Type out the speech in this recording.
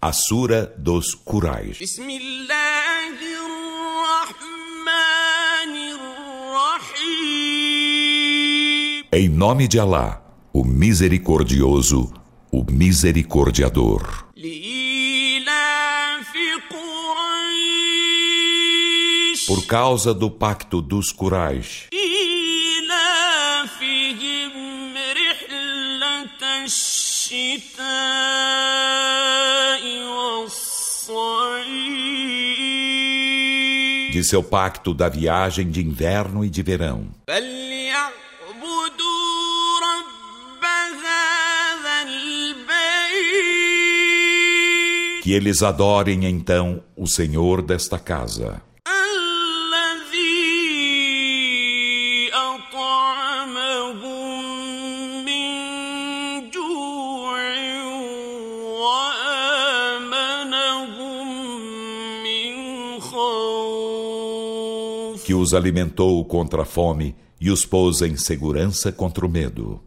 A Sura dos Quraysh. بسم الله الرحمن الرحيم Em nome de Alá, o Misericordioso, o Misericordiador. لإيلاف قريش Por causa do pacto dos Quraysh, إيلافهم رحلة الشتاء والصيف de seu pacto da viagem de inverno e de verão. Que eles adorem então o Senhor desta casa. Que os alimentou contra a fome e os pôs em segurança contra o medo.